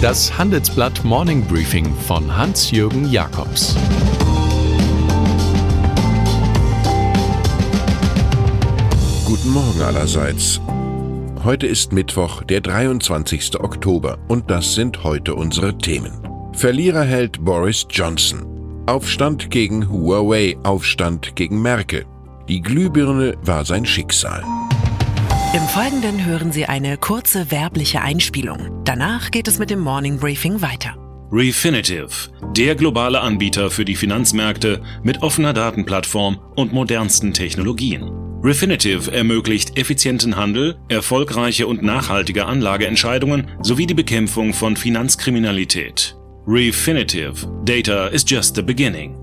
Das Handelsblatt Morning Briefing von Hans-Jürgen Jakobs Guten Morgen allerseits. Heute ist Mittwoch, der 23. Oktober, und das sind heute unsere Themen. Verlierer hält Boris Johnson. Aufstand gegen Huawei, Aufstand gegen Merkel. Die Glühbirne war sein Schicksal. Im Folgenden hören Sie eine kurze werbliche Einspielung. Danach geht es mit dem Morning Briefing weiter. Refinitiv, der globale Anbieter für die Finanzmärkte mit offener Datenplattform und modernsten Technologien. Refinitiv ermöglicht effizienten Handel, erfolgreiche und nachhaltige Anlageentscheidungen sowie die Bekämpfung von Finanzkriminalität. Refinitiv, Data is just the beginning.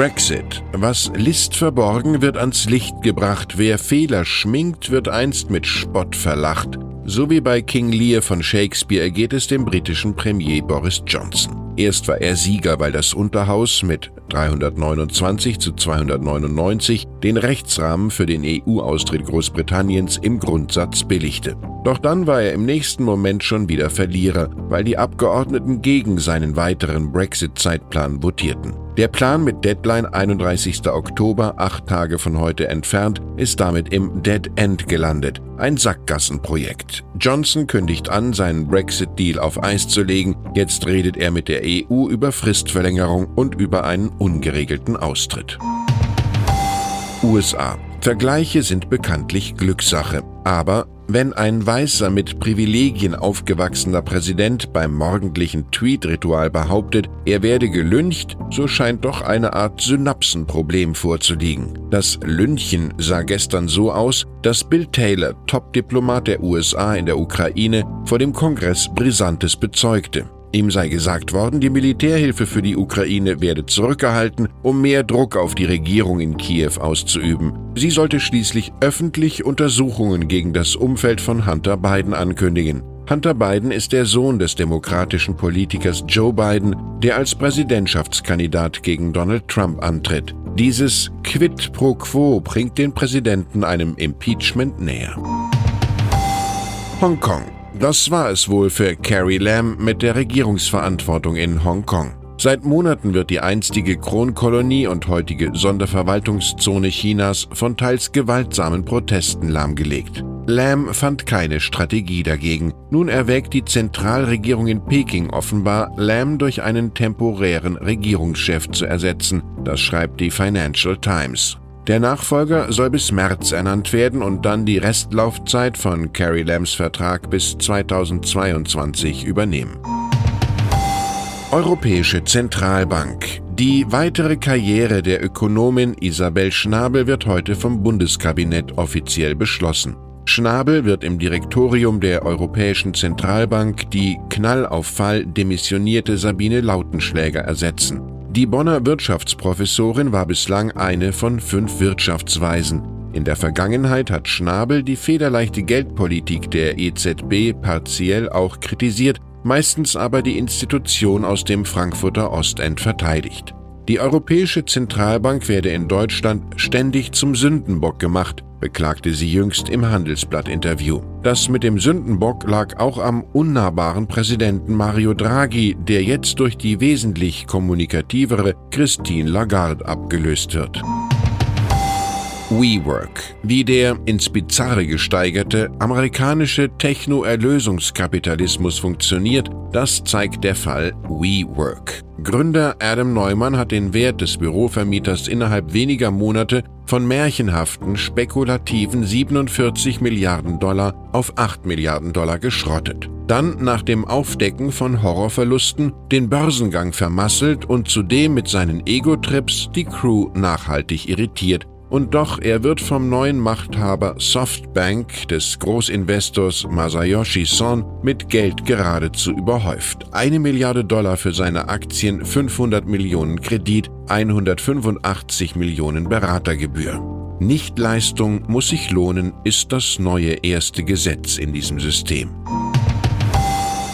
Brexit. Was List verborgen, wird ans Licht gebracht. Wer Fehler schminkt, wird einst mit Spott verlacht. So wie bei King Lear von Shakespeare geht es dem britischen Premier Boris Johnson. Erst war er Sieger, weil das Unterhaus mit 329 zu 299 den Rechtsrahmen für den EU-Austritt Großbritanniens im Grundsatz billigte. Doch dann war er im nächsten Moment schon wieder Verlierer, weil die Abgeordneten gegen seinen weiteren Brexit-Zeitplan votierten. Der Plan mit Deadline 31. Oktober, acht Tage von heute entfernt, ist damit im Dead End gelandet. Ein Sackgassenprojekt. Johnson kündigt an, seinen Brexit-Deal auf Eis zu legen. Jetzt redet er mit der EU über Fristverlängerung und über einen ungeregelten Austritt. USA. Vergleiche sind bekanntlich Glückssache. Aber wenn ein weißer mit Privilegien aufgewachsener Präsident beim morgendlichen Tweet-Ritual behauptet, er werde gelüncht, so scheint doch eine Art Synapsenproblem vorzuliegen. Das Lünchen sah gestern so aus, dass Bill Taylor, Top-Diplomat der USA in der Ukraine, vor dem Kongress Brisantes bezeugte. Ihm sei gesagt worden, die Militärhilfe für die Ukraine werde zurückgehalten, um mehr Druck auf die Regierung in Kiew auszuüben. Sie sollte schließlich öffentlich Untersuchungen gegen das Umfeld von Hunter Biden ankündigen. Hunter Biden ist der Sohn des demokratischen Politikers Joe Biden, der als Präsidentschaftskandidat gegen Donald Trump antritt. Dieses Quid pro quo bringt den Präsidenten einem Impeachment näher. Hongkong das war es wohl für Carrie Lam mit der Regierungsverantwortung in Hongkong. Seit Monaten wird die einstige Kronkolonie und heutige Sonderverwaltungszone Chinas von teils gewaltsamen Protesten lahmgelegt. Lam fand keine Strategie dagegen. Nun erwägt die Zentralregierung in Peking offenbar, Lam durch einen temporären Regierungschef zu ersetzen. Das schreibt die Financial Times. Der Nachfolger soll bis März ernannt werden und dann die Restlaufzeit von Carrie Lambs Vertrag bis 2022 übernehmen. Europäische Zentralbank. Die weitere Karriere der Ökonomin Isabel Schnabel wird heute vom Bundeskabinett offiziell beschlossen. Schnabel wird im Direktorium der Europäischen Zentralbank die Knall auf Fall demissionierte Sabine Lautenschläger ersetzen. Die Bonner Wirtschaftsprofessorin war bislang eine von fünf Wirtschaftsweisen. In der Vergangenheit hat Schnabel die federleichte Geldpolitik der EZB partiell auch kritisiert, meistens aber die Institution aus dem Frankfurter Ostend verteidigt. Die Europäische Zentralbank werde in Deutschland ständig zum Sündenbock gemacht, beklagte sie jüngst im Handelsblatt-Interview. Das mit dem Sündenbock lag auch am unnahbaren Präsidenten Mario Draghi, der jetzt durch die wesentlich kommunikativere Christine Lagarde abgelöst wird. WeWork, wie der ins Bizarre gesteigerte amerikanische Techno-Erlösungskapitalismus funktioniert, das zeigt der Fall WeWork. Gründer Adam Neumann hat den Wert des Bürovermieters innerhalb weniger Monate von märchenhaften, spekulativen 47 Milliarden Dollar auf 8 Milliarden Dollar geschrottet. Dann nach dem Aufdecken von Horrorverlusten den Börsengang vermasselt und zudem mit seinen Ego-Trips die Crew nachhaltig irritiert, und doch, er wird vom neuen Machthaber Softbank des Großinvestors Masayoshi Son mit Geld geradezu überhäuft. Eine Milliarde Dollar für seine Aktien, 500 Millionen Kredit, 185 Millionen Beratergebühr. Nichtleistung muss sich lohnen, ist das neue erste Gesetz in diesem System.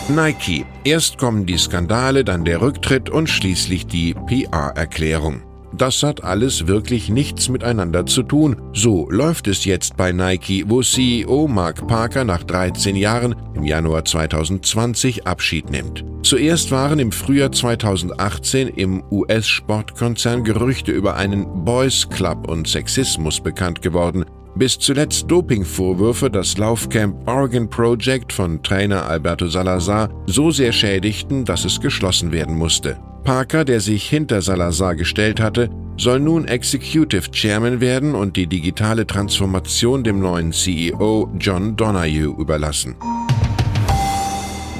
Nike. Erst kommen die Skandale, dann der Rücktritt und schließlich die PR-Erklärung. Das hat alles wirklich nichts miteinander zu tun. So läuft es jetzt bei Nike, wo CEO Mark Parker nach 13 Jahren im Januar 2020 Abschied nimmt. Zuerst waren im Frühjahr 2018 im US-Sportkonzern Gerüchte über einen Boys Club und Sexismus bekannt geworden. Bis zuletzt Dopingvorwürfe das Laufcamp Oregon Project von Trainer Alberto Salazar so sehr schädigten, dass es geschlossen werden musste. Parker, der sich hinter Salazar gestellt hatte, soll nun Executive Chairman werden und die digitale Transformation dem neuen CEO John Donahue überlassen.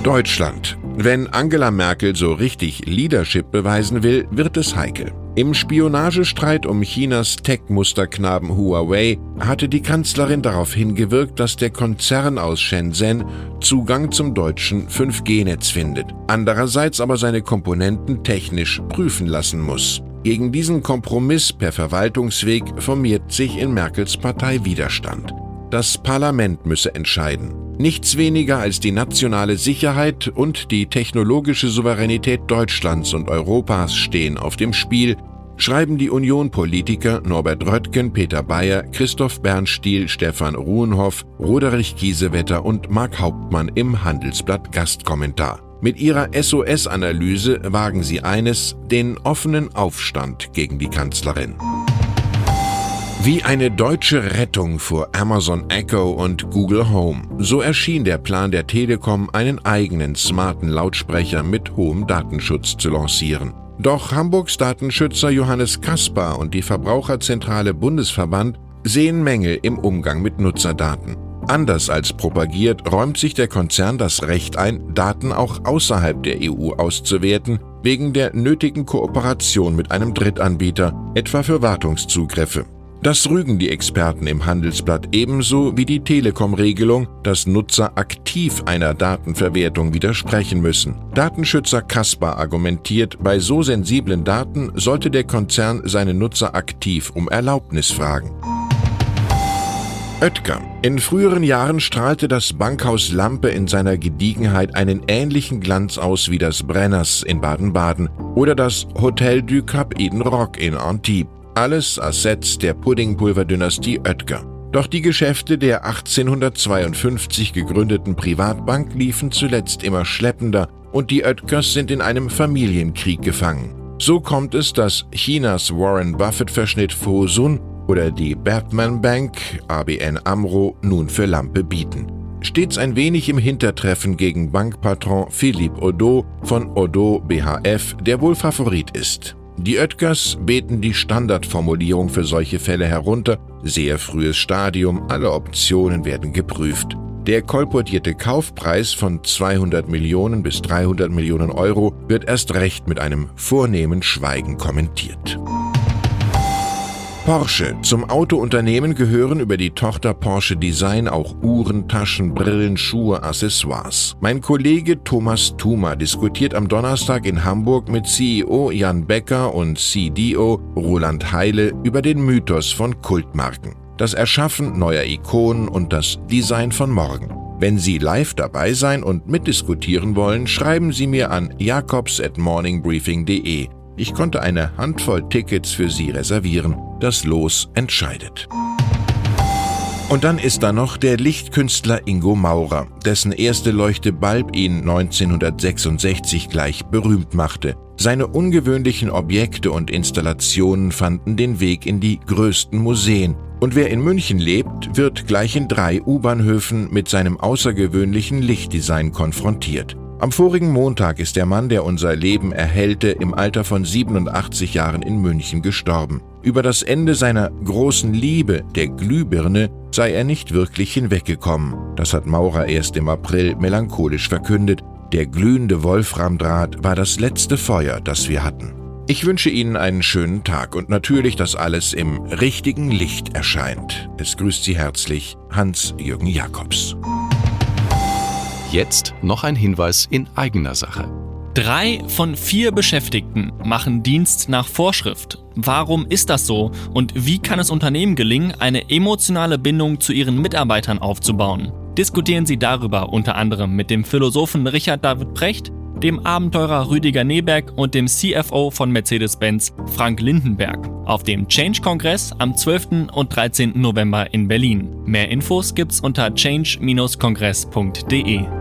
Deutschland. Wenn Angela Merkel so richtig Leadership beweisen will, wird es heikel. Im Spionagestreit um Chinas Tech-Musterknaben Huawei hatte die Kanzlerin darauf hingewirkt, dass der Konzern aus Shenzhen Zugang zum deutschen 5G-Netz findet, andererseits aber seine Komponenten technisch prüfen lassen muss. Gegen diesen Kompromiss per Verwaltungsweg formiert sich in Merkels Partei Widerstand. Das Parlament müsse entscheiden. Nichts weniger als die nationale Sicherheit und die technologische Souveränität Deutschlands und Europas stehen auf dem Spiel, schreiben die Union-Politiker Norbert Röttgen, Peter Bayer, Christoph Bernstiel, Stefan Ruhenhoff, Roderich Kiesewetter und Mark Hauptmann im Handelsblatt Gastkommentar. Mit ihrer SOS-Analyse wagen sie eines, den offenen Aufstand gegen die Kanzlerin. Wie eine deutsche Rettung vor Amazon Echo und Google Home. So erschien der Plan der Telekom, einen eigenen smarten Lautsprecher mit hohem Datenschutz zu lancieren. Doch Hamburgs Datenschützer Johannes Kaspar und die Verbraucherzentrale Bundesverband sehen Mängel im Umgang mit Nutzerdaten. Anders als propagiert, räumt sich der Konzern das Recht ein, Daten auch außerhalb der EU auszuwerten, wegen der nötigen Kooperation mit einem Drittanbieter, etwa für Wartungszugriffe. Das rügen die Experten im Handelsblatt ebenso wie die Telekom-Regelung, dass Nutzer aktiv einer Datenverwertung widersprechen müssen. Datenschützer Kaspar argumentiert, bei so sensiblen Daten sollte der Konzern seine Nutzer aktiv um Erlaubnis fragen. Oetker. In früheren Jahren strahlte das Bankhaus Lampe in seiner Gediegenheit einen ähnlichen Glanz aus wie das Brenners in Baden-Baden oder das Hotel du Cap Eden Rock in Antibes. Alles Assets der Puddingpulverdynastie Oetker. Doch die Geschäfte der 1852 gegründeten Privatbank liefen zuletzt immer schleppender und die Oetkers sind in einem Familienkrieg gefangen. So kommt es, dass Chinas Warren Buffett-Verschnitt Fosun oder die Batman Bank ABN Amro nun für Lampe bieten. Stets ein wenig im Hintertreffen gegen Bankpatron Philippe Odo von Odo BHF, der wohl Favorit ist. Die Oetkers beten die Standardformulierung für solche Fälle herunter, sehr frühes Stadium, alle Optionen werden geprüft. Der kolportierte Kaufpreis von 200 Millionen bis 300 Millionen Euro wird erst recht mit einem vornehmen Schweigen kommentiert. Porsche. Zum Autounternehmen gehören über die Tochter Porsche Design auch Uhren, Taschen, Brillen, Schuhe, Accessoires. Mein Kollege Thomas Thuma diskutiert am Donnerstag in Hamburg mit CEO Jan Becker und CDO Roland Heile über den Mythos von Kultmarken, das Erschaffen neuer Ikonen und das Design von morgen. Wenn Sie live dabei sein und mitdiskutieren wollen, schreiben Sie mir an jakobs at morningbriefing.de. Ich konnte eine Handvoll Tickets für Sie reservieren. Das Los entscheidet. Und dann ist da noch der Lichtkünstler Ingo Maurer, dessen erste Leuchte Balb ihn 1966 gleich berühmt machte. Seine ungewöhnlichen Objekte und Installationen fanden den Weg in die größten Museen. Und wer in München lebt, wird gleich in drei U-Bahnhöfen mit seinem außergewöhnlichen Lichtdesign konfrontiert. Am vorigen Montag ist der Mann, der unser Leben erhellte, im Alter von 87 Jahren in München gestorben. Über das Ende seiner großen Liebe, der Glühbirne, sei er nicht wirklich hinweggekommen. Das hat Maurer erst im April melancholisch verkündet. Der glühende Wolframdraht war das letzte Feuer, das wir hatten. Ich wünsche Ihnen einen schönen Tag und natürlich, dass alles im richtigen Licht erscheint. Es grüßt Sie herzlich Hans-Jürgen Jakobs. Jetzt noch ein Hinweis in eigener Sache. Drei von vier Beschäftigten machen Dienst nach Vorschrift. Warum ist das so und wie kann es Unternehmen gelingen, eine emotionale Bindung zu ihren Mitarbeitern aufzubauen? Diskutieren Sie darüber unter anderem mit dem Philosophen Richard David Precht dem Abenteurer Rüdiger Neberg und dem CFO von Mercedes-Benz Frank Lindenberg auf dem Change-Kongress am 12. und 13. November in Berlin. Mehr Infos gibt's unter change-kongress.de.